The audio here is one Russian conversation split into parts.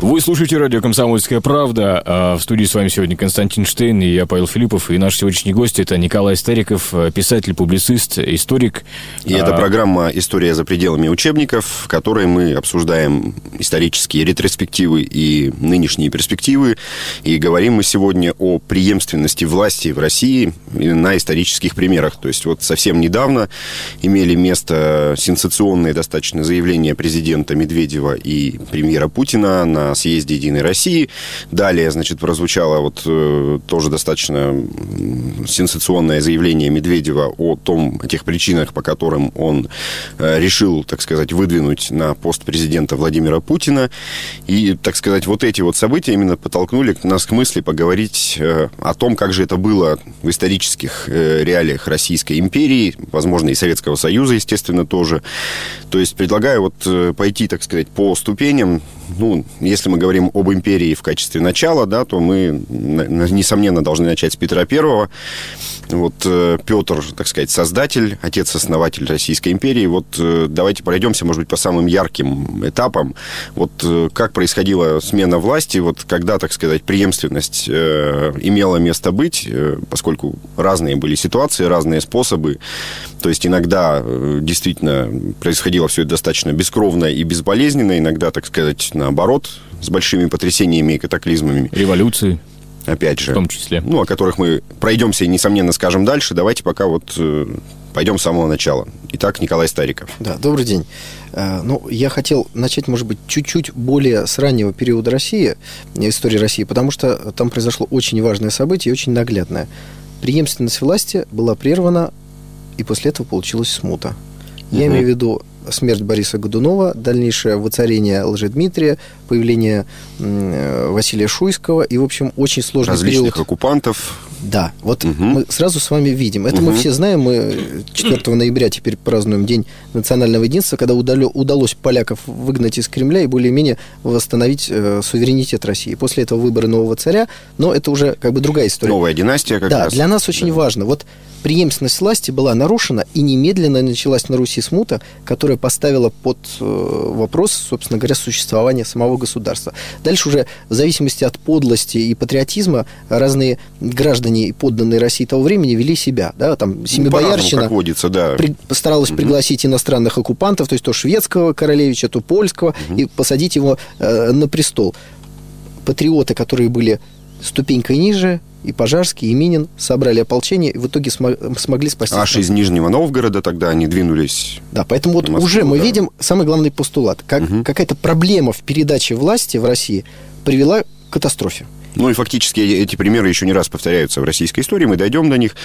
Вы слушаете радио «Комсомольская правда». А в студии с вами сегодня Константин Штейн и я, Павел Филиппов. И наш сегодняшний гость – это Николай Стариков, писатель, публицист, историк. И а... это программа «История за пределами учебников», в которой мы обсуждаем исторические ретроспективы и нынешние перспективы. И говорим мы сегодня о преемственности власти в России на исторических примерах. То есть вот совсем недавно имели место сенсационные достаточно заявления президента Медведева и премьера Путина на съезде «Единой России». Далее, значит, прозвучало вот э, тоже достаточно сенсационное заявление Медведева о том, о тех причинах, по которым он э, решил, так сказать, выдвинуть на пост президента Владимира Путина. И, так сказать, вот эти вот события именно подтолкнули нас к мысли поговорить э, о том, как же это было в исторических реалиях Российской империи, возможно, и Советского Союза, естественно, тоже. То есть предлагаю вот пойти, так сказать, по ступеням, ну, если мы говорим об империи в качестве начала, да, то мы, несомненно, должны начать с Петра Первого. Вот э, Петр, так сказать, создатель, отец-основатель Российской империи. Вот э, давайте пройдемся, может быть, по самым ярким этапам. Вот э, как происходила смена власти, вот когда, так сказать, преемственность имела место быть, поскольку разные были ситуации, разные способы. То есть иногда действительно происходило все это достаточно бескровно и безболезненно, иногда, так сказать, наоборот, с большими потрясениями и катаклизмами. Революции опять же. В том числе. Ну, о которых мы пройдемся и, несомненно, скажем дальше. Давайте пока вот э, пойдем с самого начала. Итак, Николай Стариков. Да, добрый день. Э, ну, я хотел начать, может быть, чуть-чуть более с раннего периода России, истории России, потому что там произошло очень важное событие и очень наглядное. Преемственность власти была прервана, и после этого получилась смута. Я угу. имею в виду смерть Бориса Годунова, дальнейшее воцарение Лжедмитрия, появление э, Василия Шуйского и, в общем, очень сложный Различных период. оккупантов. Да, вот угу. мы сразу с вами видим. Это угу. мы все знаем. Мы 4 ноября теперь празднуем День национального единства, когда удалось поляков выгнать из Кремля и более-менее восстановить э, суверенитет России. После этого выборы нового царя, но это уже как бы другая история. Новая династия как да, раз. для нас очень да. важно. Вот преемственность власти была нарушена, и немедленно началась на Руси смута, которая поставила под э, вопрос, собственно говоря, существование самого государства. Дальше уже в зависимости от подлости и патриотизма разные граждане и подданные России того времени вели себя. Да, там Семибоярщина ну, водится, да. при, старалась угу. пригласить иностранных оккупантов, то есть то шведского королевича, то польского, угу. и посадить его э, на престол. Патриоты, которые были ступенькой ниже, и Пожарский, и Минин собрали ополчение, и в итоге смо- смогли спасти. Аж из Нижнего Новгорода тогда они двинулись. Да, поэтому вот Москву, уже мы да. видим самый главный постулат. Как, угу. Какая-то проблема в передаче власти в России привела к катастрофе. Ну и фактически эти примеры еще не раз повторяются в российской истории, мы дойдем до них.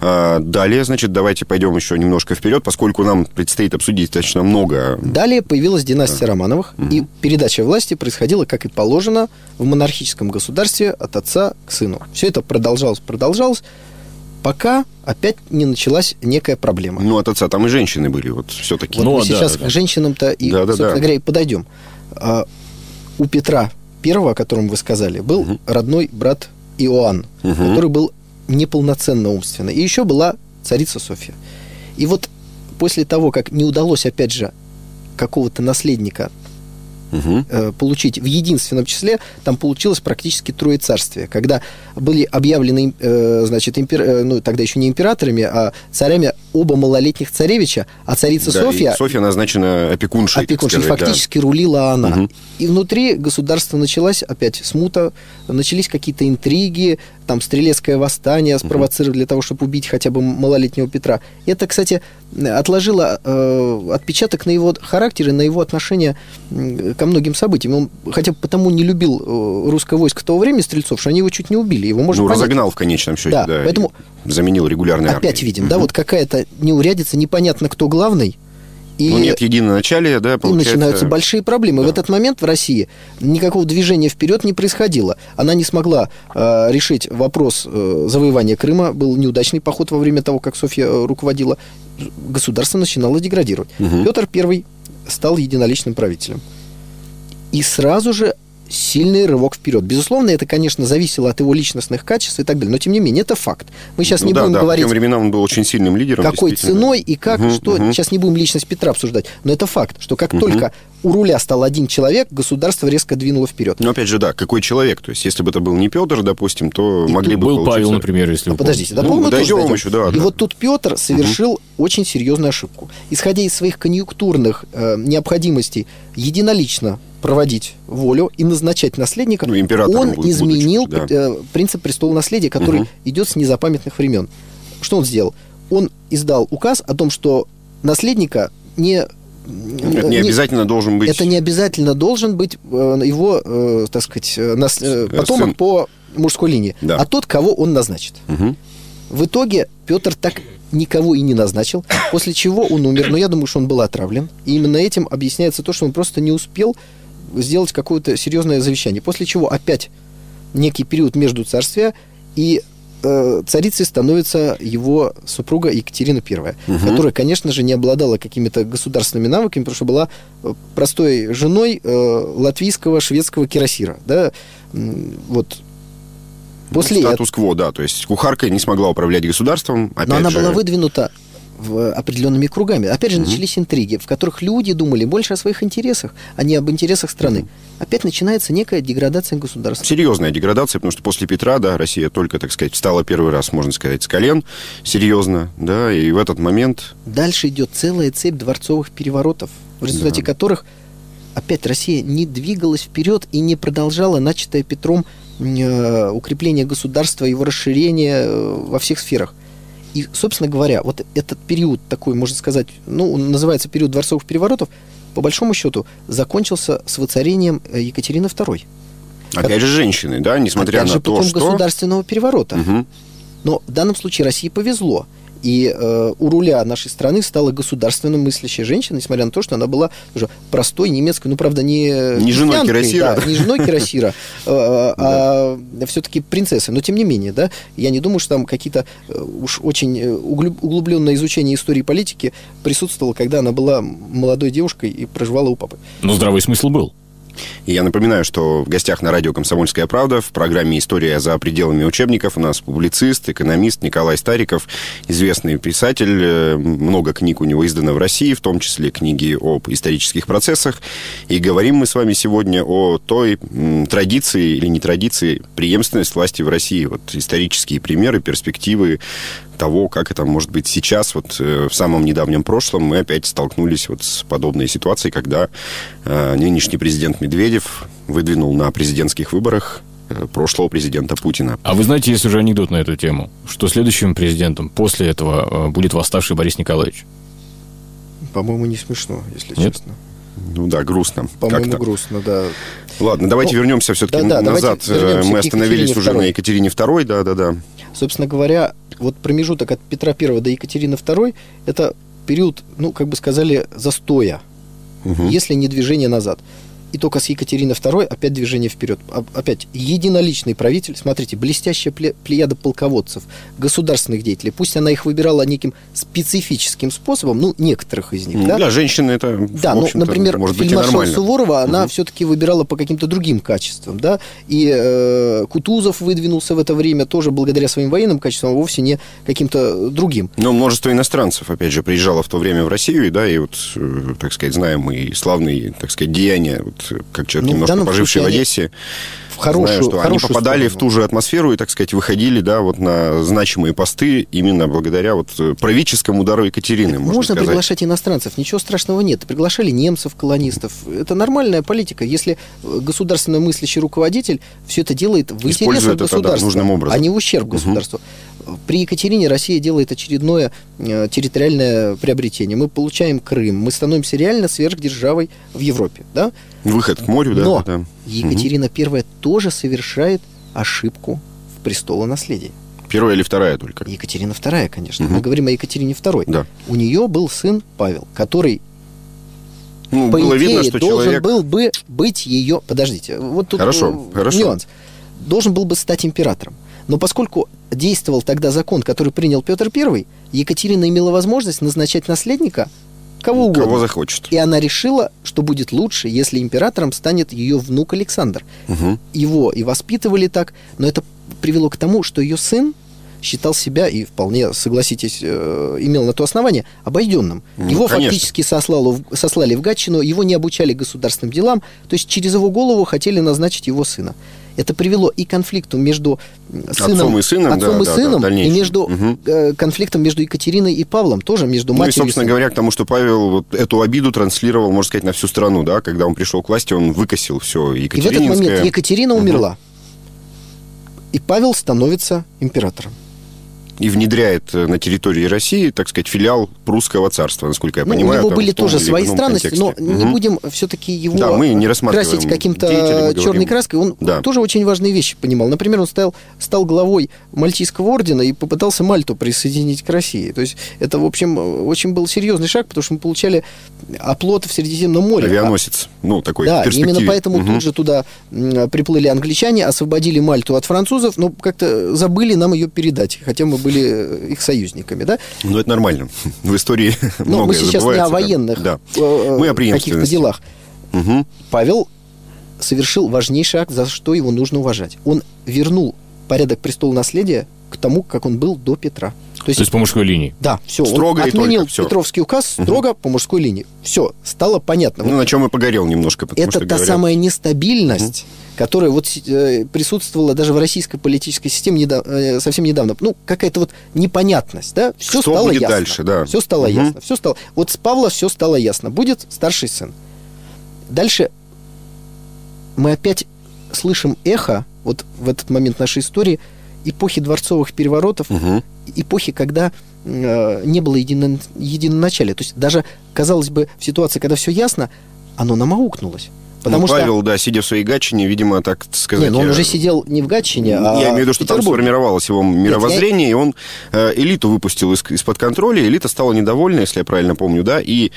А, далее, значит, давайте пойдем еще немножко вперед, поскольку нам предстоит обсудить достаточно много. Далее появилась династия да. Романовых, угу. и передача власти происходила, как и положено, в монархическом государстве от отца к сыну. Все это продолжалось, продолжалось, пока опять не началась некая проблема. Ну, от отца там и женщины были, вот все-таки. Вот ну, мы да, сейчас да. к женщинам-то и, да, да, собственно да. говоря, и подойдем. А, у Петра первого, о котором вы сказали, был угу. родной брат Иоанн, угу. который был неполноценно умственно. И еще была царица Софья. И вот после того, как не удалось, опять же, какого-то наследника угу. получить в единственном числе, там получилось практически троецарствие, когда были объявлены, э, значит, импер... Э, ну, тогда еще не императорами, а царями оба малолетних царевича, а царица да, Софья... Софья назначена опекуншей. Опекуншей, сказать, фактически да. рулила она. Угу. И внутри государства началась опять смута, начались какие-то интриги, там стрелецкое восстание спровоцировали для того, чтобы убить хотя бы малолетнего Петра. Это, кстати, отложило э, отпечаток на его характер и на его отношение ко многим событиям. Он хотя бы потому не любил э, русское войско того времени, стрельцов, что они его чуть не убили. Его можно ну, понять. разогнал в конечном счете, да. да поэтому заменил регулярный Опять армией. видим, угу. да, вот какая-то неурядица, непонятно, кто главный, и, ну, нет единоначалия, да, получается... И начинаются большие проблемы. Да. В этот момент в России никакого движения вперед не происходило. Она не смогла э, решить вопрос э, завоевания Крыма. Был неудачный поход во время того, как Софья э, руководила. Государство начинало деградировать. Угу. Петр I стал единоличным правителем. И сразу же сильный рывок вперед. Безусловно, это, конечно, зависело от его личностных качеств и так далее, но тем не менее это факт. Мы сейчас ну, не да, будем да, говорить. В временам он был очень сильным лидером. Какой ценой и как, угу, что. Угу. Сейчас не будем личность Петра обсуждать, но это факт, что как угу. только у руля стал один человек, государство резко двинуло вперед. Но опять же, да, какой человек? То есть, если бы это был не Петр, допустим, то и могли бы был получиться... Павел, например, если. А, подождите, до ну, дойдем еще, да. И да. вот тут Петр совершил угу. очень серьезную ошибку. Исходя из своих конъюнктурных э, необходимостей единолично проводить волю и назначать наследника, ну, он будет, изменил будучи, да. Э, принцип престола наследия, который угу. идет с незапамятных времен. Что он сделал? Он издал указ о том, что наследника не это не, не обязательно должен быть. Это не обязательно должен быть э, его, э, так сказать, нас, потомок Сын. по мужской линии, да. а тот, кого он назначит. Угу. В итоге Петр так никого и не назначил, после чего он умер. Но я думаю, что он был отравлен. И именно этим объясняется то, что он просто не успел сделать какое-то серьезное завещание. После чего опять некий период между царствия, и э, царицей становится его супруга Екатерина I, угу. которая, конечно же, не обладала какими-то государственными навыками, потому что была э, простой женой э, латвийского, шведского кирасира. Да? Вот После Статус-кво, да. То есть кухарка не смогла управлять государством. Опять Но она же... была выдвинута в определенными кругами. Опять же, mm-hmm. начались интриги, в которых люди думали больше о своих интересах, а не об интересах страны. Mm-hmm. Опять начинается некая деградация государства. Серьезная деградация, потому что после Петра, да, Россия только, так сказать, встала первый раз, можно сказать, с колен, серьезно, да, и в этот момент... Дальше идет целая цепь дворцовых переворотов, в результате да. которых опять Россия не двигалась вперед и не продолжала начатое Петром э, укрепление государства, его расширение э, во всех сферах. И, собственно говоря, вот этот период такой, можно сказать, ну, он называется период дворцовых переворотов, по большому счету, закончился с воцарением э, Екатерины II. Опять как... же, женщины, да, несмотря Опять на же, то, путем что... государственного переворота. Угу. Но в данном случае России повезло. И э, у руля нашей страны стала государственно мыслящая женщина, несмотря на то, что она была уже простой немецкой, ну, правда, не... Не женой Кирасира. Да, не женой Кирасира, э, э, а все-таки принцессой. Но, тем не менее, да, я не думаю, что там какие-то э, уж очень углубленное изучение истории политики присутствовало, когда она была молодой девушкой и проживала у папы. Но здравый смысл был. Я напоминаю, что в гостях на радио «Комсомольская правда» в программе «История за пределами учебников» у нас публицист, экономист Николай Стариков, известный писатель. Э, много книг у него издано в России, в том числе книги об исторических процессах. И говорим мы с вами сегодня о той традиции или не традиции преемственность власти в России. Вот исторические примеры, перспективы того, как это может быть сейчас, вот э, в самом недавнем прошлом мы опять столкнулись вот с подобной ситуацией, когда э, нынешний президент Медведев выдвинул на президентских выборах э, прошлого президента Путина. А вы знаете, есть уже анекдот на эту тему, что следующим президентом после этого будет восставший Борис Николаевич? По-моему, не смешно, если Нет? честно. Ну да, грустно. По-моему, грустно, да. Ладно, давайте ну, вернемся все-таки да, да, назад. Вернемся Мы остановились уже на Екатерине II, да, да, да. Собственно говоря, вот промежуток от Петра I до Екатерины II – это период, ну, как бы сказали, застоя, угу. если не движение назад и только с Екатериной II опять движение вперед. Опять единоличный правитель. Смотрите, блестящая плеяда полководцев, государственных деятелей. Пусть она их выбирала неким специфическим способом, ну, некоторых из них. Ну, да? Для женщины это, Да, ну, например, может быть фельдмаршала Суворова она угу. все-таки выбирала по каким-то другим качествам. Да? И э, Кутузов выдвинулся в это время тоже благодаря своим военным качествам, а вовсе не каким-то другим. Но множество иностранцев, опять же, приезжало в то время в Россию, и, да, и вот, э, так сказать, знаем и славные, так сказать, деяния как человек, ну, немножко поживший в Одессе, в хорошую, знаю, что они попадали сторону. в ту же атмосферу и, так сказать, выходили, да, вот на значимые посты именно благодаря вот правительскому удару Екатерины, можно, можно сказать. приглашать иностранцев, ничего страшного нет. Приглашали немцев, колонистов. Это нормальная политика. Если государственно мыслящий руководитель все это делает в интересах государства, это, да, нужным образом. а не в ущерб государству. Угу. При Екатерине Россия делает очередное э, территориальное приобретение. Мы получаем Крым, мы становимся реально сверхдержавой в Европе, да? Выход к морю, да. Но да. Екатерина угу. I тоже совершает ошибку в престолонаследии. Первая или вторая только? Екатерина II, конечно. Угу. Мы говорим о Екатерине II. Да. У нее был сын Павел, который ну, по было идее, видно, что должен человек... был бы быть ее... Подождите, вот тут хорошо, хорошо. нюанс. Должен был бы стать императором. Но поскольку действовал тогда закон, который принял Петр I, Екатерина имела возможность назначать наследника кого угодно. Кого захочет. И она решила, что будет лучше, если императором станет ее внук Александр. Угу. Его и воспитывали так, но это привело к тому, что ее сын считал себя, и вполне, согласитесь, э, имел на то основание, обойденным. Ну, его конечно. фактически сослало, сослали в Гатчину, его не обучали государственным делам, то есть через его голову хотели назначить его сына. Это привело и к конфликту между сыном, Отцом и сыном, отцом да, и, да, сыном да, и между э, конфликтом между Екатериной и Павлом, тоже между Ну и, матерью и собственно сыном. говоря, к тому, что Павел вот эту обиду транслировал, можно сказать, на всю страну, да, когда он пришел к власти, он выкосил все И в этот Екатерининское. момент Екатерина Мгм. умерла. И Павел становится императором. И внедряет э, на территории России, так сказать, филиал прусского царства, насколько я Ну, понимаю. у него там были тоже свои странности, но контексте. не будем все-таки его Да, мы не красить каким-то черной краской. Он Да. тоже очень важные вещи понимал. Например, он стал, стал главой Мальтийского ордена и попытался Мальту присоединить к России. То есть это, в общем, очень был серьезный шаг, потому что мы получали оплот в Средиземном море. Авианосец, ну, такой Да, именно поэтому Мгм. тут же туда приплыли англичане, освободили Мальту от французов, но как-то забыли нам ее передать, хотя мы были э, их союзниками, да? Ну, это нормально. В истории Но мы многое сейчас не о военных Да. э, Мы о каких-то делах. Мгм. Павел совершил важнейший акт, за что его нужно уважать. Он вернул порядок престола наследия к тому, как он был до Петра. То То есть, есть по мужской линии. да, все, Строго он и отменил только. Петровский указ строго по мужской линии. Все, стало понятно. Ну, Вот на чем и погорел немножко, это что та говорят- самая нестабильность, которая вот э, присутствовала даже в российской политической системе неда- э, совсем недавно. Ну, какая-то вот непонятность, да? Все Что стало будет ясно. дальше, да. Все стало Мгм. ясно. Все стало. Вот с Павла все стало ясно. Будет старший сын. Дальше мы опять слышим эхо вот в этот момент нашей истории эпохи дворцовых переворотов, Мгм. эпохи, когда э, не было едино, единоначалия. То есть даже, казалось бы, в ситуации, когда все ясно, оно намаукнулось. Потому ну, что... Павел, да, сидя в своей гатчине, видимо, так сказать... Не, ну он уже сидел не в Гатчине, а Я имею в виду, что в там сформировалось его мировоззрение, и он э, элиту выпустил из- из-под контроля, элита стала недовольна, если я правильно помню, да, и,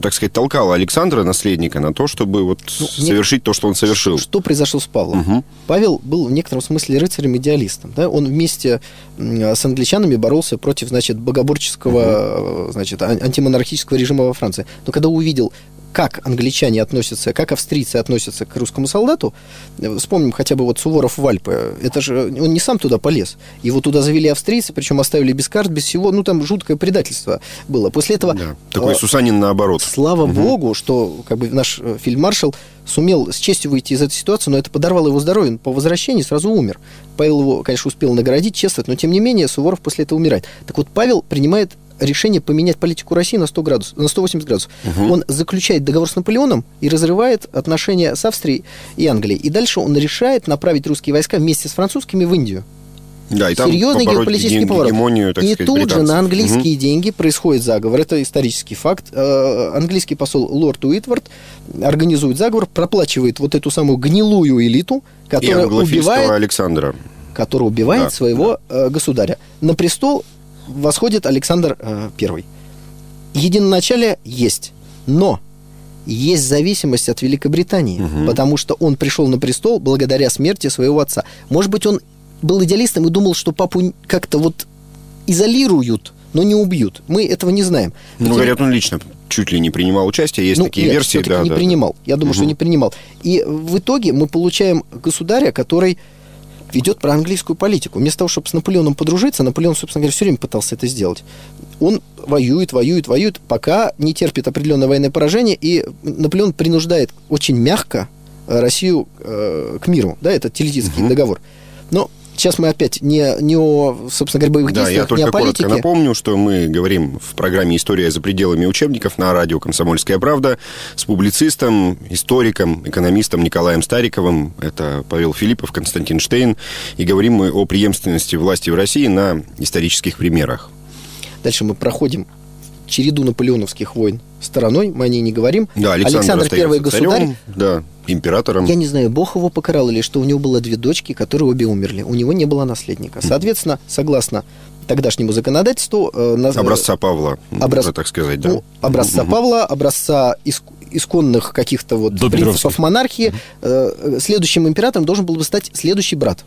так сказать, толкала Александра, наследника, на то, чтобы вот Ну, совершить то, что он совершил. Что произошло с Павлом? Мгм. Павел был в некотором смысле рыцарем-идеалистом. Да? Он вместе с англичанами боролся против, значит, богоборческого, э, значит, ан- антимонархического режима во Франции. Но когда увидел, как англичане относятся, как австрийцы относятся к русскому солдату, вспомним хотя бы вот Суворов в Альпы, это же он не сам туда полез. Его туда завели австрийцы, причем оставили без карт, без всего, ну там жуткое предательство было. После этого... Да. Такой э, Сусанин наоборот. Слава богу, что как бы наш э, фельдмаршал сумел с честью выйти из этой ситуации, но это подорвало его здоровье. Он по возвращении сразу умер. Павел его, конечно, успел наградить, чествовать, но тем не менее Суворов после этого умирает. Так вот, Павел принимает решение поменять политику России на 100 градусов, на 180 градусов. Он заключает договор с Наполеоном и разрывает отношения с Австрией и Англией. И дальше он решает направить русские войска вместе с французскими в Индию. Да, и там Серьезный геополитический ге- поворот. гегемонию, так и сказать, тут же британцев. на английские Мгм. деньги происходит заговор. Это исторический факт. Э, Английский посол лорд Уитвард организует заговор, проплачивает вот эту самую гнилую элиту, И которая англофильского убивает, Александра. которая убивает Да, своего э, государя. На престол восходит Александр э, I. Единоначалие есть, но есть зависимость от Великобритании, Мгм. потому что он пришел на престол благодаря смерти своего отца. Может быть, он был идеалистом и думал, что папу как-то вот изолируют, но не убьют. Мы этого не знаем. Ну, тем- говорят, он лично чуть ли не принимал участие. Есть ну, такие нет, версии, да, не да, да. принимал. Я думаю, что Мгм. не принимал. И в итоге мы получаем государя, который ведет проанглийскую политику. Вместо того, чтобы с Наполеоном подружиться, Наполеон, собственно говоря, все время пытался это сделать. Он воюет, воюет, воюет, пока не терпит определенное военное поражение, и Наполеон принуждает очень мягко э, Россию э, к миру. Да, это Тильзитский Мгм. договор. Но сейчас мы опять не, не о, собственно говоря, боевых Да, я действиях, не только о коротко политике. напомню, что мы говорим в программе «История за пределами учебников» на радио «Комсомольская правда» с публицистом, историком, экономистом Николаем Стариковым. Это Павел Филиппов, Константин Штейн. И говорим мы о преемственности власти в России на исторических примерах. Дальше мы проходим череду наполеоновских войн стороной, мы о ней не говорим. Да, Александр, Первый остается государь. царем, да, императором. Я не знаю, Бог его покарал или что у него было две дочки, которые обе умерли. У него не было наследника. Соответственно, согласно тогдашнему законодательству... э, наз- Образца Павла, Образ- так сказать, да. ну, образца Мгм. Павла, образца иск- исконных каких-то вот До принципов монархии. Э, э, Следующим императором должен был бы стать следующий брат.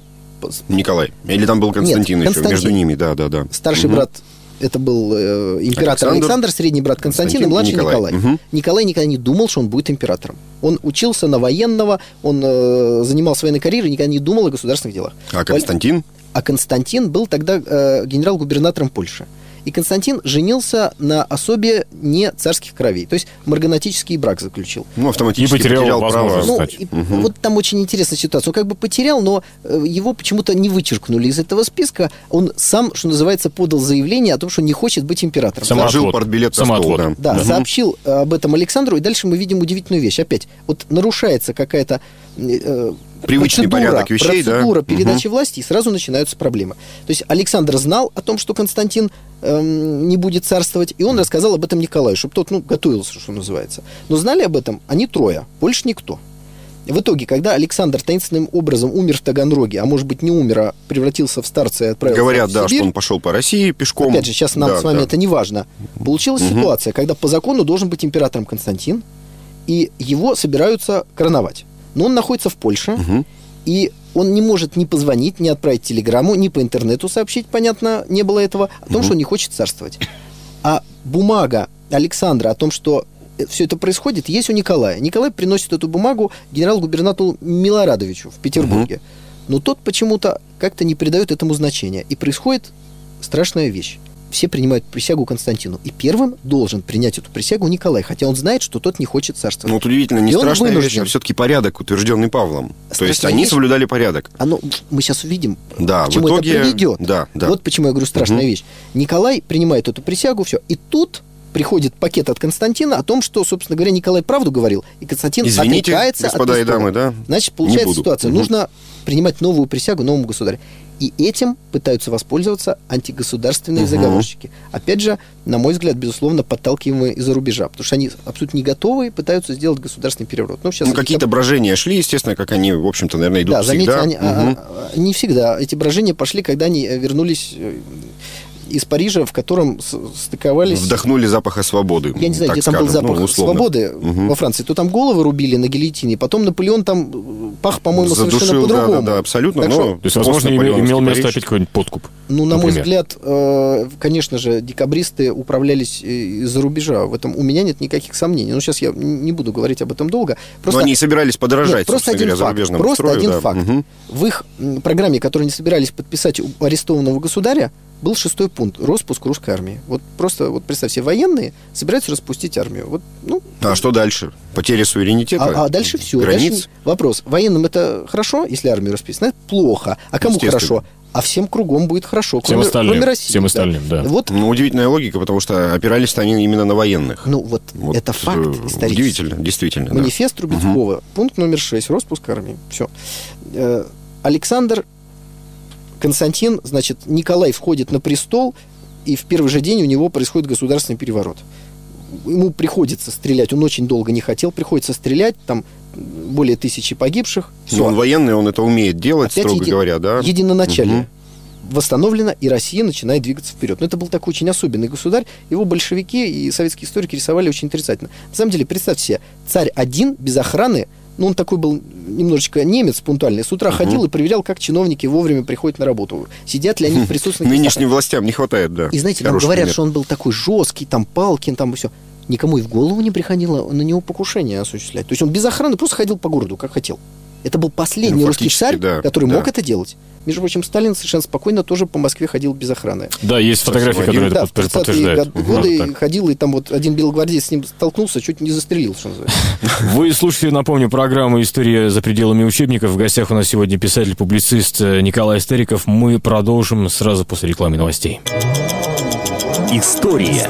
Николай. Или там был Константин Нет, еще, Константин. между ними, да, да, да. Старший Мгм. брат это был э, император Александр, Александр, средний брат Константин, Константин младший Николай. Николай. Угу. Николай никогда не думал, что он будет императором. Он учился на военного, он э, занимался военной карьерой, никогда не думал о государственных делах. А Константин? А Константин был тогда э, генерал-губернатором Польши. И Константин женился на особе не царских кровей. То есть марганатический брак заключил. Ну, автоматически и потерял, потерял право. Ну, и, угу. Вот там очень интересная ситуация. Он как бы потерял, но э, его почему-то не вычеркнули из этого списка. Он сам, что называется, подал заявление о том, что не хочет быть императором. Самоотвод. портбилет Самоотвод. Да, да угу. сообщил об этом Александру, и дальше мы видим удивительную вещь. Опять, вот нарушается какая-то э, привычный процедура, порядок вещей, процедура да? передачи угу. власти, и сразу начинаются проблемы. То есть Александр знал о том, что Константин эм, не будет царствовать, и он рассказал об этом Николаю, чтобы тот ну, готовился, что называется. Но знали об этом они трое, больше никто. В итоге, когда Александр таинственным образом умер в Таганроге, а может быть не умер, а превратился в старца и отправился Говорят, в да, что он пошел по России пешком. Опять же, сейчас нам да, с вами да. это не важно. Получилась угу. ситуация, когда по закону должен быть императором Константин, и его собираются короновать но он находится в Польше, угу. и он не может ни позвонить, ни отправить телеграмму, ни по интернету сообщить, понятно, не было этого, о том, угу. что он не хочет царствовать. А бумага Александра о том, что все это происходит, есть у Николая. Николай приносит эту бумагу генерал-губернатору Милорадовичу в Петербурге. Угу. Но тот почему-то как-то не придает этому значения. И происходит страшная вещь все принимают присягу Константину. И первым должен принять эту присягу Николай, хотя он знает, что тот не хочет царствовать. Ну, вот удивительно, не и страшная вещь, а все-таки порядок, утвержденный Павлом. Страшная То есть они вещь, соблюдали порядок. Оно, мы сейчас увидим, да, к чему итоге, это приведет. Да, да. Вот почему я говорю страшная угу. вещь. Николай принимает эту присягу, все. И тут приходит пакет от Константина о том, что, собственно говоря, Николай правду говорил, и Константин Извините, отрекается господа от и дамы, да? Значит, получается ситуация. Угу. Нужно принимать новую присягу новому государю. И этим пытаются воспользоваться антигосударственные угу. заговорщики. Опять же, на мой взгляд, безусловно, подталкиваемые из-за рубежа, потому что они абсолютно не готовы и пытаются сделать государственный переворот. Ну, сейчас ну какие-то там... брожения шли, естественно, как они, в общем-то, наверное, идут да, заметьте, всегда. Они, угу. а, а, не всегда. Эти брожения пошли, когда они вернулись э, из Парижа, в котором стыковались... Вдохнули запаха свободы. Я не знаю, где скажем, там был запах ну, свободы угу. во Франции. То там головы рубили на гильотине, потом Наполеон там э, пах, по-моему, Задушил, совершенно по-другому. Да, да, да, абсолютно. Так но, что, то есть, возможно, имел, имел место опять какой-нибудь подкуп. Ну, на например. мой взгляд, э, конечно же, декабристы управлялись э, из-за рубежа. В этом у меня нет никаких сомнений. Но сейчас я не буду говорить об этом долго. Просто... Но они собирались подорожать, нет, просто один говоря, факт, Просто строю, один да. факт. Угу. В их программе, которую они собирались подписать у арестованного государя, был шестой пункт – распуск русской армии. Вот просто, вот представьте, военные собираются распустить армию. Вот, ну, а что дальше? Потеря суверенитета? А, а дальше все. Границ? Дальше вопрос. Военным это хорошо, если армию распустить? Это плохо. А кому хорошо? а всем кругом будет хорошо, всем кроме, остальным, кроме России. Всем остальным, да. да. Вот. Ну, удивительная логика, потому что опирались они именно на военных. Ну, вот, вот это факт э, исторический. Удивительно, действительно. Манифест да. Трубецкого, угу. пункт номер 6, распуск армии. Все. Э, Александр Константин, значит, Николай входит на престол, и в первый же день у него происходит государственный переворот. Ему приходится стрелять, он очень долго не хотел, приходится стрелять, там более тысячи погибших. Все. Но он военный, он это умеет делать, Опять строго еди... говоря, да? Единоначалие. Угу восстановлено, и Россия начинает двигаться вперед. Но это был такой очень особенный государь. Его большевики и советские историки рисовали очень отрицательно. На самом деле, представьте себе, царь один, без охраны, ну, он такой был немножечко немец пунктуальный. С утра угу. ходил и проверял, как чиновники вовремя приходят на работу. Сидят ли они в присутственных Нынешним властям не хватает, да. И знаете, нам говорят, что он был такой жесткий, там Палкин, там все. Никому и в голову не приходило на него покушение осуществлять. То есть он без охраны просто ходил по городу, как хотел. Это был последний ну, русский царь, да, который да. мог это делать. Между прочим, Сталин совершенно спокойно тоже по Москве ходил без охраны. Да, есть фотографии, которые да, это подтверждают. В годы угу, ходил, и там вот один белогвардеец с ним столкнулся, чуть не застрелил, что называется. Вы слушаете, напомню, программу «История за пределами учебников». В гостях у нас сегодня писатель-публицист Николай Стариков. Мы продолжим сразу после рекламы новостей. История.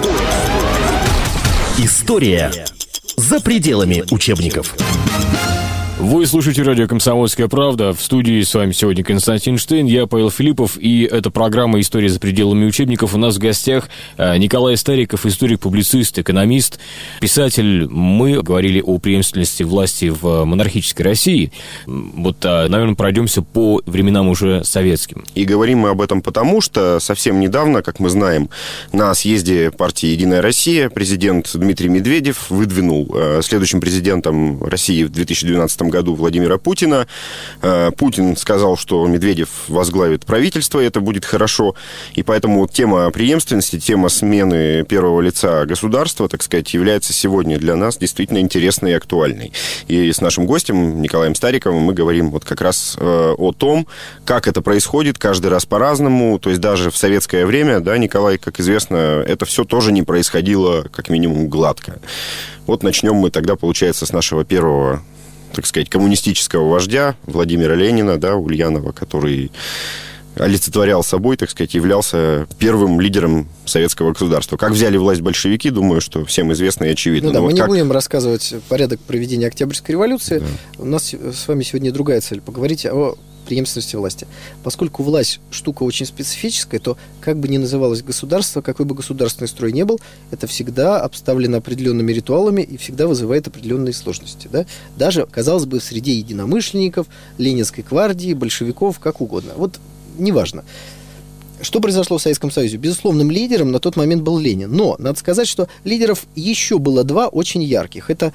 История за пределами учебников. Вы слушаете радио «Комсомольская правда». В студии с вами сегодня Константин Штейн, я Павел Филиппов, и это программа «История за пределами учебников». У нас в гостях э, Николай Стариков, историк-публицист, экономист, писатель. Мы говорили о преемственности власти в монархической России. Вот, э, наверное, пройдемся по временам уже советским. И говорим мы об этом потому, что совсем недавно, как мы знаем, на съезде партии «Единая Россия» президент Дмитрий Медведев выдвинул э, следующим президентом России в 2012 году году Владимира Путина. Э, Путин сказал, что Медведев возглавит правительство, и это будет хорошо. И поэтому тема преемственности, тема смены первого лица государства, так сказать, является сегодня для нас действительно интересной и актуальной. И с нашим гостем Николаем Стариковым мы говорим вот как раз э, о том, как это происходит каждый раз по-разному. То есть даже в советское время, да, Николай, как известно, это все тоже не происходило как минимум гладко. Вот начнем мы тогда, получается, с нашего первого так сказать, коммунистического вождя Владимира Ленина, да, Ульянова, который олицетворял собой, так сказать, являлся первым лидером советского государства. Как взяли власть большевики, думаю, что всем известно и очевидно. Ну да, Но мы вот не как... будем рассказывать порядок проведения Октябрьской революции. Да. У нас с вами сегодня другая цель. Поговорить о преемственности власти. Поскольку власть штука очень специфическая, то как бы ни называлось государство, какой бы государственный строй не был, это всегда обставлено определенными ритуалами и всегда вызывает определенные сложности. Да? Даже, казалось бы, среди единомышленников, ленинской гвардии, большевиков, как угодно. Вот неважно. Что произошло в Советском Союзе? Безусловным лидером на тот момент был Ленин. Но надо сказать, что лидеров еще было два очень ярких. Это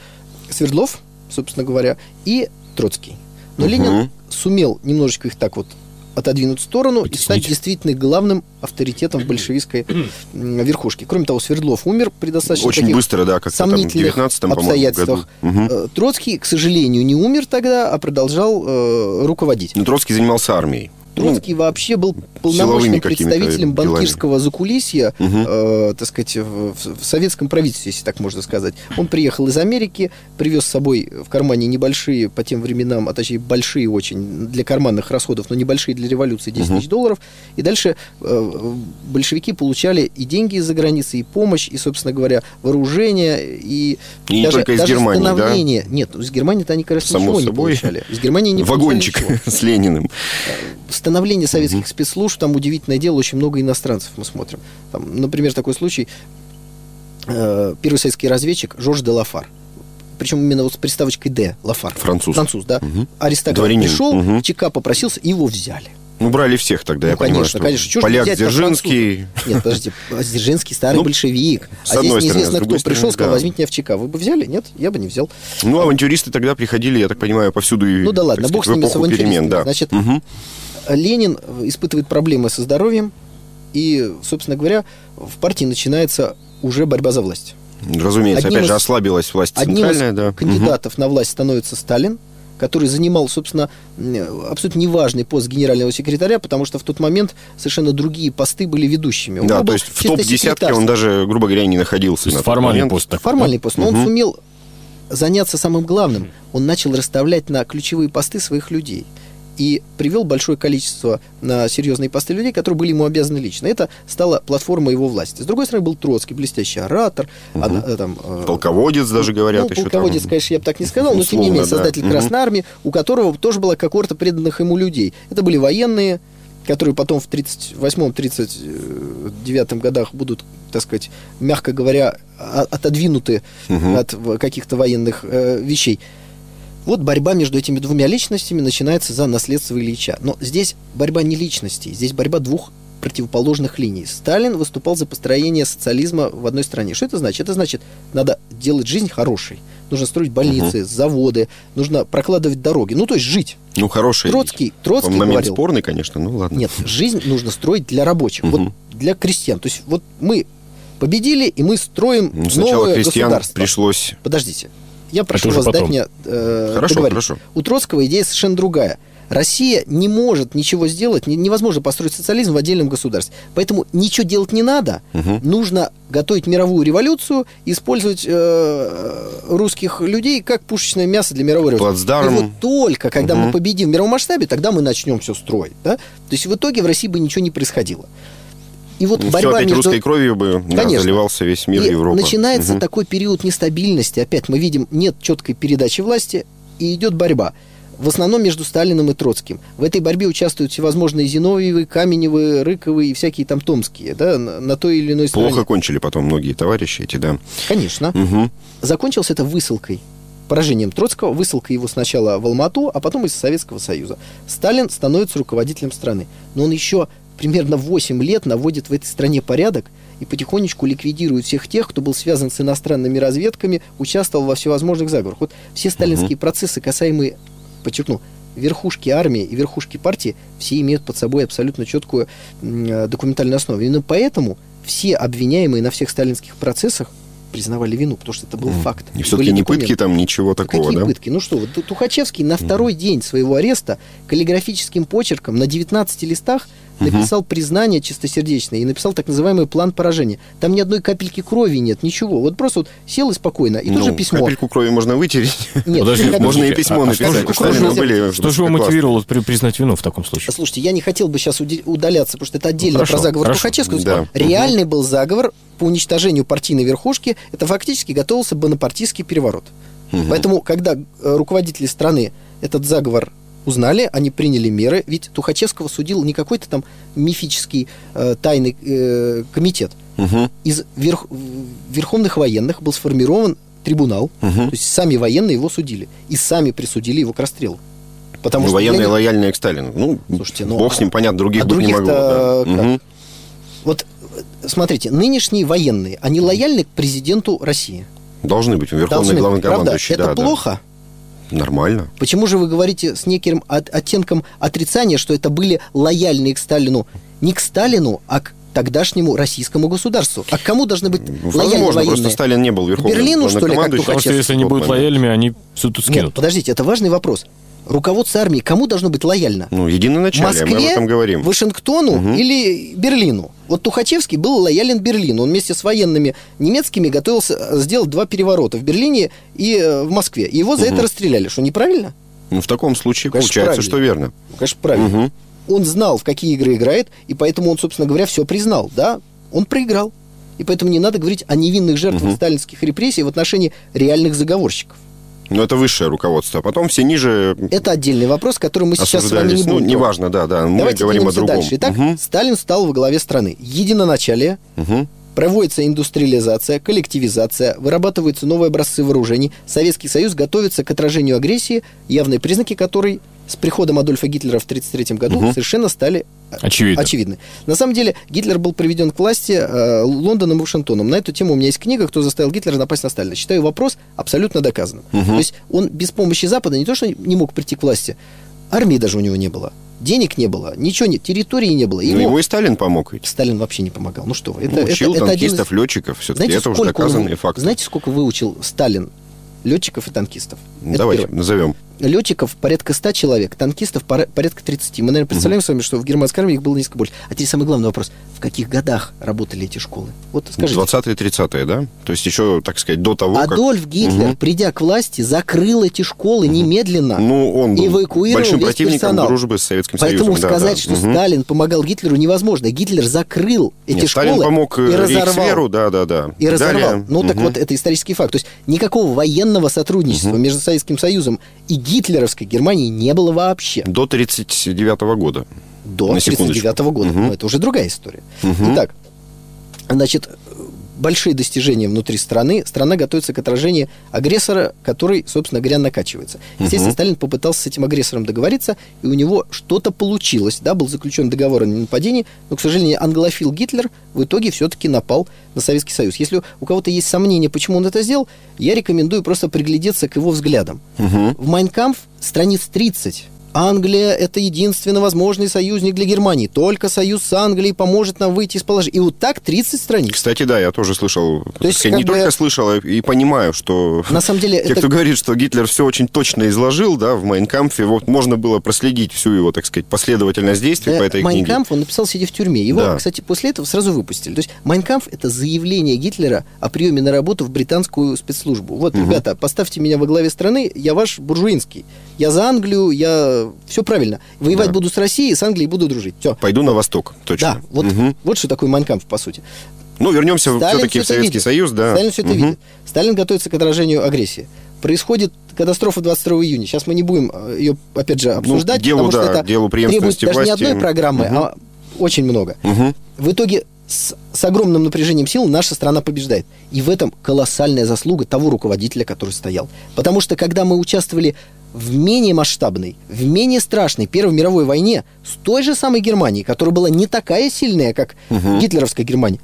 Свердлов, собственно говоря, и Троцкий. Но угу. Ленин сумел немножечко их так вот отодвинуть в сторону Потеснить. и стать действительно главным авторитетом в большевистской верхушке. Кроме того, Свердлов умер при достаточно Очень таких быстро, да, как сомнительных там, обстоятельствах. Угу. Троцкий, к сожалению, не умер тогда, а продолжал э, руководить. Но Троцкий занимался армией. Троцкий ну, вообще был полномочным представителем банкирского делами. закулисья, угу. э, так сказать, в, в советском правительстве, если так можно сказать. Он приехал из Америки, привез с собой в кармане небольшие по тем временам, а точнее большие очень для карманных расходов, но небольшие для революции 10 угу. тысяч долларов. И дальше э, большевики получали и деньги из-за границы, и помощь, и, собственно говоря, вооружение, и, и даже, не только из даже Германии, становление. Да? Нет, из Германии-то они, конечно, Само ничего собой. не получали. Из Германии не Вагончик с Лениным становление советских mm-hmm. спецслужб, там удивительное дело, очень много иностранцев мы смотрим. Там, например, такой случай, э, первый советский разведчик Жорж де Лафар. Причем именно вот с приставочкой «Д», Лафар. Француз. Француз, да. Угу. Аристократ Дворянин. пришел, угу. ЧК попросился, его взяли. Ну, брали всех тогда, ну, я конечно, понимаю, что конечно. Чего поляк Дзержинский... Нет, подождите, Дзержинский старый ну, большевик. С а здесь стороны, неизвестно, кто стороны, пришел, сказал, да. возьмите меня в ЧК. Вы бы взяли? Нет, я бы не взял. Ну, авантюристы тогда приходили, я так понимаю, повсюду Ну да ладно, сказать, бог с ними, с перемен, да. Значит, угу. Ленин испытывает проблемы со здоровьем, и, собственно говоря, в партии начинается уже борьба за власть. Разумеется, одним опять из, же, ослабилась власть центральная. Одним из да. кандидатов угу. на власть становится Сталин, который занимал, собственно, абсолютно неважный пост генерального секретаря, потому что в тот момент совершенно другие посты были ведущими. Он да, то есть в топ-десятке он даже, грубо говоря, не находился. То есть формальный пост. Такой, формальный да? пост, но угу. он сумел заняться самым главным. Он начал расставлять на ключевые посты своих людей и привел большое количество на серьезные посты людей, которые были ему обязаны лично. Это стало платформой его власти. С другой стороны, был Троцкий, блестящий оратор. Угу. А, там, полководец даже говорят. Ну, полководец, там... конечно, я бы так не сказал, но тем не менее создатель да. Красной угу. Армии, у которого тоже была когорта преданных ему людей. Это были военные, которые потом в 38-39 годах будут, так сказать, мягко говоря, отодвинуты угу. от каких-то военных э, вещей. Вот борьба между этими двумя личностями начинается за наследство Ильича. Но здесь борьба не личностей, здесь борьба двух противоположных линий. Сталин выступал за построение социализма в одной стране. Что это значит? Это значит, надо делать жизнь хорошей. Нужно строить больницы, угу. заводы, нужно прокладывать дороги. Ну, то есть жить. Ну, хороший. Троцкий, Троцкий момент говорил, спорный, конечно, ну ладно. Нет, жизнь нужно строить для рабочих, угу. вот для крестьян. То есть вот мы победили, и мы строим ну, новое крестьян государство. пришлось... Подождите. Я прошу вас потом. дать мне э, Хорошо, договорить. хорошо. У Троцкого идея совершенно другая. Россия не может ничего сделать, не- невозможно построить социализм в отдельном государстве. Поэтому ничего делать не надо. Мгм. Нужно готовить мировую революцию, использовать э, русских людей как пушечное мясо для мировой революции. Плацдарм. И вот только когда Мгм. мы победим в мировом масштабе, тогда мы начнем все строить. Да? То есть в итоге в России бы ничего не происходило. И вот Ну, борьба все опять между... русской кровью бы да, Конечно. заливался весь мир И Европы. начинается Мгм. такой период нестабильности. Опять мы видим, нет четкой передачи власти, и идет борьба. В основном между Сталиным и Троцким. В этой борьбе участвуют всевозможные Зиновьевы, Каменевы, Рыковы и всякие там Томские, да, на, той или иной стороне. Плохо кончили потом многие товарищи эти, да. Конечно. Мгм. Закончилось это высылкой. Поражением Троцкого, высылкой его сначала в Алмату, а потом из Советского Союза. Сталин становится руководителем страны. Но он еще примерно 8 лет наводит в этой стране порядок и потихонечку ликвидирует всех тех, кто был связан с иностранными разведками, участвовал во всевозможных заговорах. Вот все сталинские процессы, касаемые подчеркну, верхушки армии и верхушки партии все имеют под собой абсолютно четкую э, документальную основу. Именно поэтому все обвиняемые на всех сталинских процессах признавали вину, потому что это был mm. факт. И все-таки не пытки там, ничего такого, Какие да? пытки? Ну что, вот Тухачевский на второй mm. день своего ареста каллиграфическим почерком на 19 листах написал признание чистосердечное и написал так называемый план поражения. Там ни одной капельки крови нет, ничего. Вот просто вот сел и спокойно, и ну, тоже письмо. Капельку крови можно вытереть. Нет, Подожди, можно и письмо а, написать. А что, что, были, что же его мотивировало признать вину в таком случае? Слушайте, я не хотел бы сейчас удаляться, потому что это отдельно хорошо, про заговор хорошо. Тухачевского. Да. Реальный угу. был заговор по уничтожению партийной верхушки. Это фактически готовился бонапартийский переворот. Угу. Поэтому, когда э, руководители страны этот заговор узнали, они приняли меры, ведь Тухачевского судил не какой-то там мифический э, тайный э, комитет. Угу. Из верх, верховных военных был сформирован трибунал, угу. то есть сами военные его судили, и сами присудили его к расстрелу. Потому ну, что военные них... лояльные к Сталину. Ну, Слушайте, ну, бог с ним, понятно, других а быть не могло. Да. Угу. Вот, смотрите, нынешние военные, они лояльны к президенту России? Должны быть, верховный главнокомандующий. Правда, это да, плохо? Нормально. Почему же вы говорите с неким оттенком отрицания, что это были лояльные к Сталину? Не к Сталину, а к тогдашнему российскому государству. А к кому должны быть Возможно, лояльны военные? просто Сталин не был верховным Берлину, что ли, как Потому что если они будут лояльными, они все тут скинут. Нет, подождите, это важный вопрос руководство армии кому должно быть лояльно? Ну, единоначалие, Москве, мы об этом говорим. Вашингтону угу. или Берлину? Вот Тухачевский был лоялен Берлину. Он вместе с военными немецкими готовился э, сделать два переворота в Берлине и э, в Москве. И его за угу. это расстреляли. Что, неправильно? Ну, в таком случае конечно, получается, правильно. что верно. Конечно, правильно. Угу. Он знал, в какие игры играет, и поэтому он, собственно говоря, все признал. Да, он проиграл. И поэтому не надо говорить о невинных жертвах угу. сталинских репрессий в отношении реальных заговорщиков. Но это высшее руководство. А потом все ниже... Это отдельный вопрос, который мы сейчас с вами не ну, будем... Ну, неважно, да, да. Мы Давайте говорим о другом. Дальше. Итак, угу. Сталин стал во главе страны. Единоначалие, угу. Проводится индустриализация, коллективизация, вырабатываются новые образцы вооружений, Советский Союз готовится к отражению агрессии, явные признаки которой с приходом Адольфа Гитлера в 1933 году угу. совершенно стали э, Очевидно. очевидны. На самом деле Гитлер был приведен к власти э, Лондоном и Вашингтоном. На эту тему у меня есть книга «Кто заставил Гитлера напасть на Сталина». Считаю вопрос абсолютно доказанным. Угу. То есть он без помощи Запада не то, что не мог прийти к власти, армии даже у него не было. Денег не было, ничего нет, территории не было. Ему... Но ему и Сталин помог ведь. Сталин вообще не помогал. Ну что Это, ну, учил это, танкистов, это из... летчиков, все-таки знаете, это уже доказанные он... факты. Знаете, сколько выучил Сталин летчиков и танкистов. Ну, давайте первое. назовем. Летчиков порядка 100 человек, танкистов порядка 30. Мы, наверное, представляем угу. с вами, что в германской армии их было несколько больше. А теперь самый главный вопрос. В каких годах работали эти школы? Вот скажите. 20-е, 30-е, да? То есть еще, так сказать, до того, Адольф как... Гитлер, угу. придя к власти, закрыл эти школы угу. немедленно. Ну, он был эвакуировал большим весь противником персонал. дружбы с Советским Поэтому Союзом. Поэтому сказать, да, да. что угу. Сталин помогал Гитлеру, невозможно. Гитлер закрыл эти Нет, школы Сталин помог и разорвал. да, да, да. И разорвал. Далее. Ну, угу. так вот, это исторический факт. То есть никакого военного сотрудничества угу. между Советским Союзом и гитлеровской Германией не было вообще. До 1939 года. До 1939 года. Угу. Но это уже другая история. Угу. Итак, значит, большие достижения внутри страны. Страна готовится к отражению агрессора, который, собственно говоря, накачивается. Естественно, угу. Сталин попытался с этим агрессором договориться, и у него что-то получилось. Да, был заключен договор о нападении, но, к сожалению, англофил Гитлер в итоге все-таки напал на Советский Союз. Если у кого-то есть сомнения, почему он это сделал, я рекомендую просто приглядеться к его взглядам. Угу. В «Майн кампф» страниц 30 Англия – это единственный возможный союзник для Германии. Только союз с Англией поможет нам выйти из положения. И вот так 30 страниц. Кстати, да, я тоже слышал. То есть, сказать, не бы... только слышал, а и понимаю, что... На самом деле... Те, это... кто говорит, что Гитлер все очень точно изложил, да, в Майн кампфе, вот можно было проследить всю его, так сказать, последовательность действий да, по этой Майн кампф, книге. Майн кампф он написал, сидя в тюрьме. Его, да. кстати, после этого сразу выпустили. То есть Майн кампф – это заявление Гитлера о приеме на работу в британскую спецслужбу. Вот, угу. ребята, поставьте меня во главе страны, я ваш буржуинский. Я за Англию, я... Все правильно. Воевать да. буду с Россией, с Англией буду дружить. Все. Пойду на восток, точно. Да, вот, угу. вот что такое Майн кампф, по сути. Ну, вернемся все-таки в Советский видит. Союз, да. Сталин все это угу. видит. Сталин готовится к отражению агрессии. Происходит катастрофа 22 июня. Сейчас мы не будем э, ее, опять же, ну, обсуждать, ну, делу, потому да, что это делу требует власти. даже не одной программы, угу. а очень много. Угу. В итоге с, с огромным напряжением сил наша страна побеждает. И в этом колоссальная заслуга того руководителя, который стоял. Потому что когда мы участвовали в менее масштабной, в менее страшной Первой мировой войне с той же самой Германией, которая была не такая сильная, как угу. гитлеровская Германия,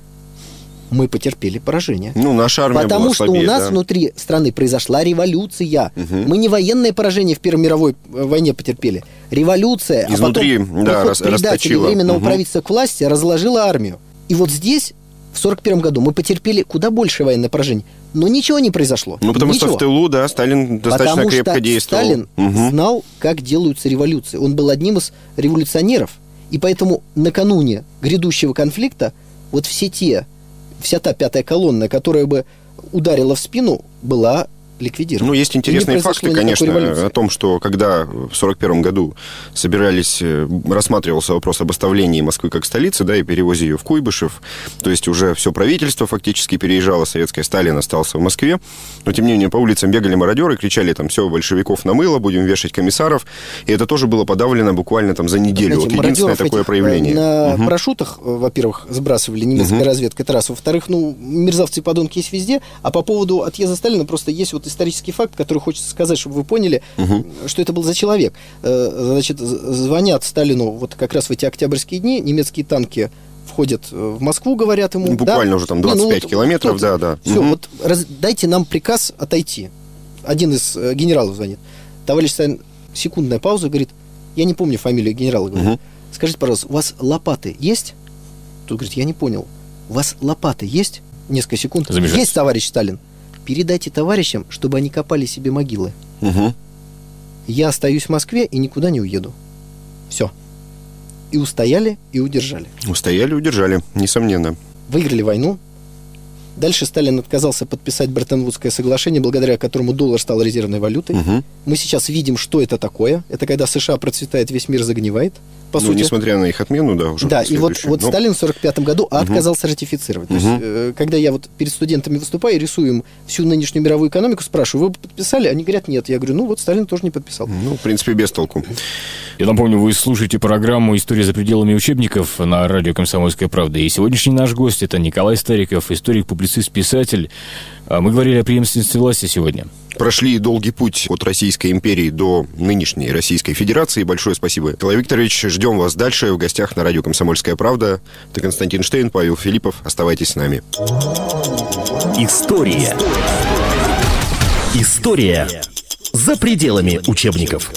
мы потерпели поражение. Ну, наша армия Потому была что слабее, у нас да? внутри страны произошла революция. Угу. Мы не военное поражение в Первой мировой э, войне потерпели. Революция, Изнутри, а потом да, приход рас- предателей расточила. Временного Мгм. правительства к власти разложила армию. И вот здесь, в 41 году, мы потерпели куда больше военное поражение. Но ничего не произошло. Ну, потому Ничего. что в тылу, да, Сталин достаточно Потому крепко что действовал. Сталин Мгм. знал, как делаются революции. Он был одним из революционеров. И поэтому накануне грядущего конфликта вот все те, вся та пятая колонна, которая бы ударила в спину, была ликвидирована. Ну, есть интересные факты, конечно, революции. о том, что когда в 1941 году собирались, э, рассматривался вопрос об оставлении Москвы как столицы, да, и перевозе ее в Куйбышев, то есть уже все правительство фактически переезжало, советское Сталин остался в Москве, но, тем не менее, по улицам бегали мародеры, кричали там, все, большевиков намыло, будем вешать комиссаров, и это тоже было подавлено буквально там за неделю. Знаете, вот единственное такое этих, проявление. э, На Мгм. парашютах, э, во-первых, сбрасывали немецкая Мгм. разведка, это раз. Во-вторых, ну, мерзавцы и подонки есть везде. А по поводу отъезда Сталина просто есть вот исторический факт, который хочется сказать, чтобы вы поняли, что это был за человек. Э, Значит, звонят Сталину вот как раз в эти октябрьские дни, немецкие танки входят э, в Москву, говорят ему. Ну, буквально уже там 25 километров, да, да. Все, Мгм. вот раз- дайте нам приказ отойти. Один из э, генералов звонит. Товарищ Сталин, секундная пауза, говорит, я не помню фамилию генерала, говорит, Мгм. скажите, пожалуйста, у вас лопаты есть? Тут говорит, я не понял. У вас лопаты есть? Несколько секунд. Есть, товарищ Сталин. Передайте товарищам, чтобы они копали себе могилы. Мгм. Я остаюсь в Москве и никуда не уеду. Все. И устояли, и удержали. Устояли, удержали, несомненно. Выиграли войну. Дальше Сталин отказался подписать Бреттон-Вудское соглашение, благодаря которому доллар стал резервной валютой. Мгм. Мы сейчас видим, что это такое. Это когда США процветает, весь мир загнивает. По ну, сути. несмотря на их отмену, да, уже Да, и вот, вот Но- Сталин в 1945 году отказался ратифицировать. То есть, э, когда я вот перед студентами выступаю и рисую им всю нынешнюю мировую экономику, спрашиваю, вы подписали? Они говорят, нет. Я говорю, ну вот Сталин тоже не подписал. Ну, в принципе, без толку. Я напомню, вы слушаете программу «История за пределами учебников» на радио «Комсомольская правда». И сегодняшний наш гость – это Николай Стариков, историк, публицист, писатель. А Мы говорили о преемственности власти сегодня. Прошли долгий путь от Российской империи до нынешней Российской Федерации. Большое спасибо. Николай Викторович, ждем вас дальше в гостях на радио «Комсомольская правда». Это Константин Штейн, Павел Филиппов. Оставайтесь с нами. История. История за пределами учебников.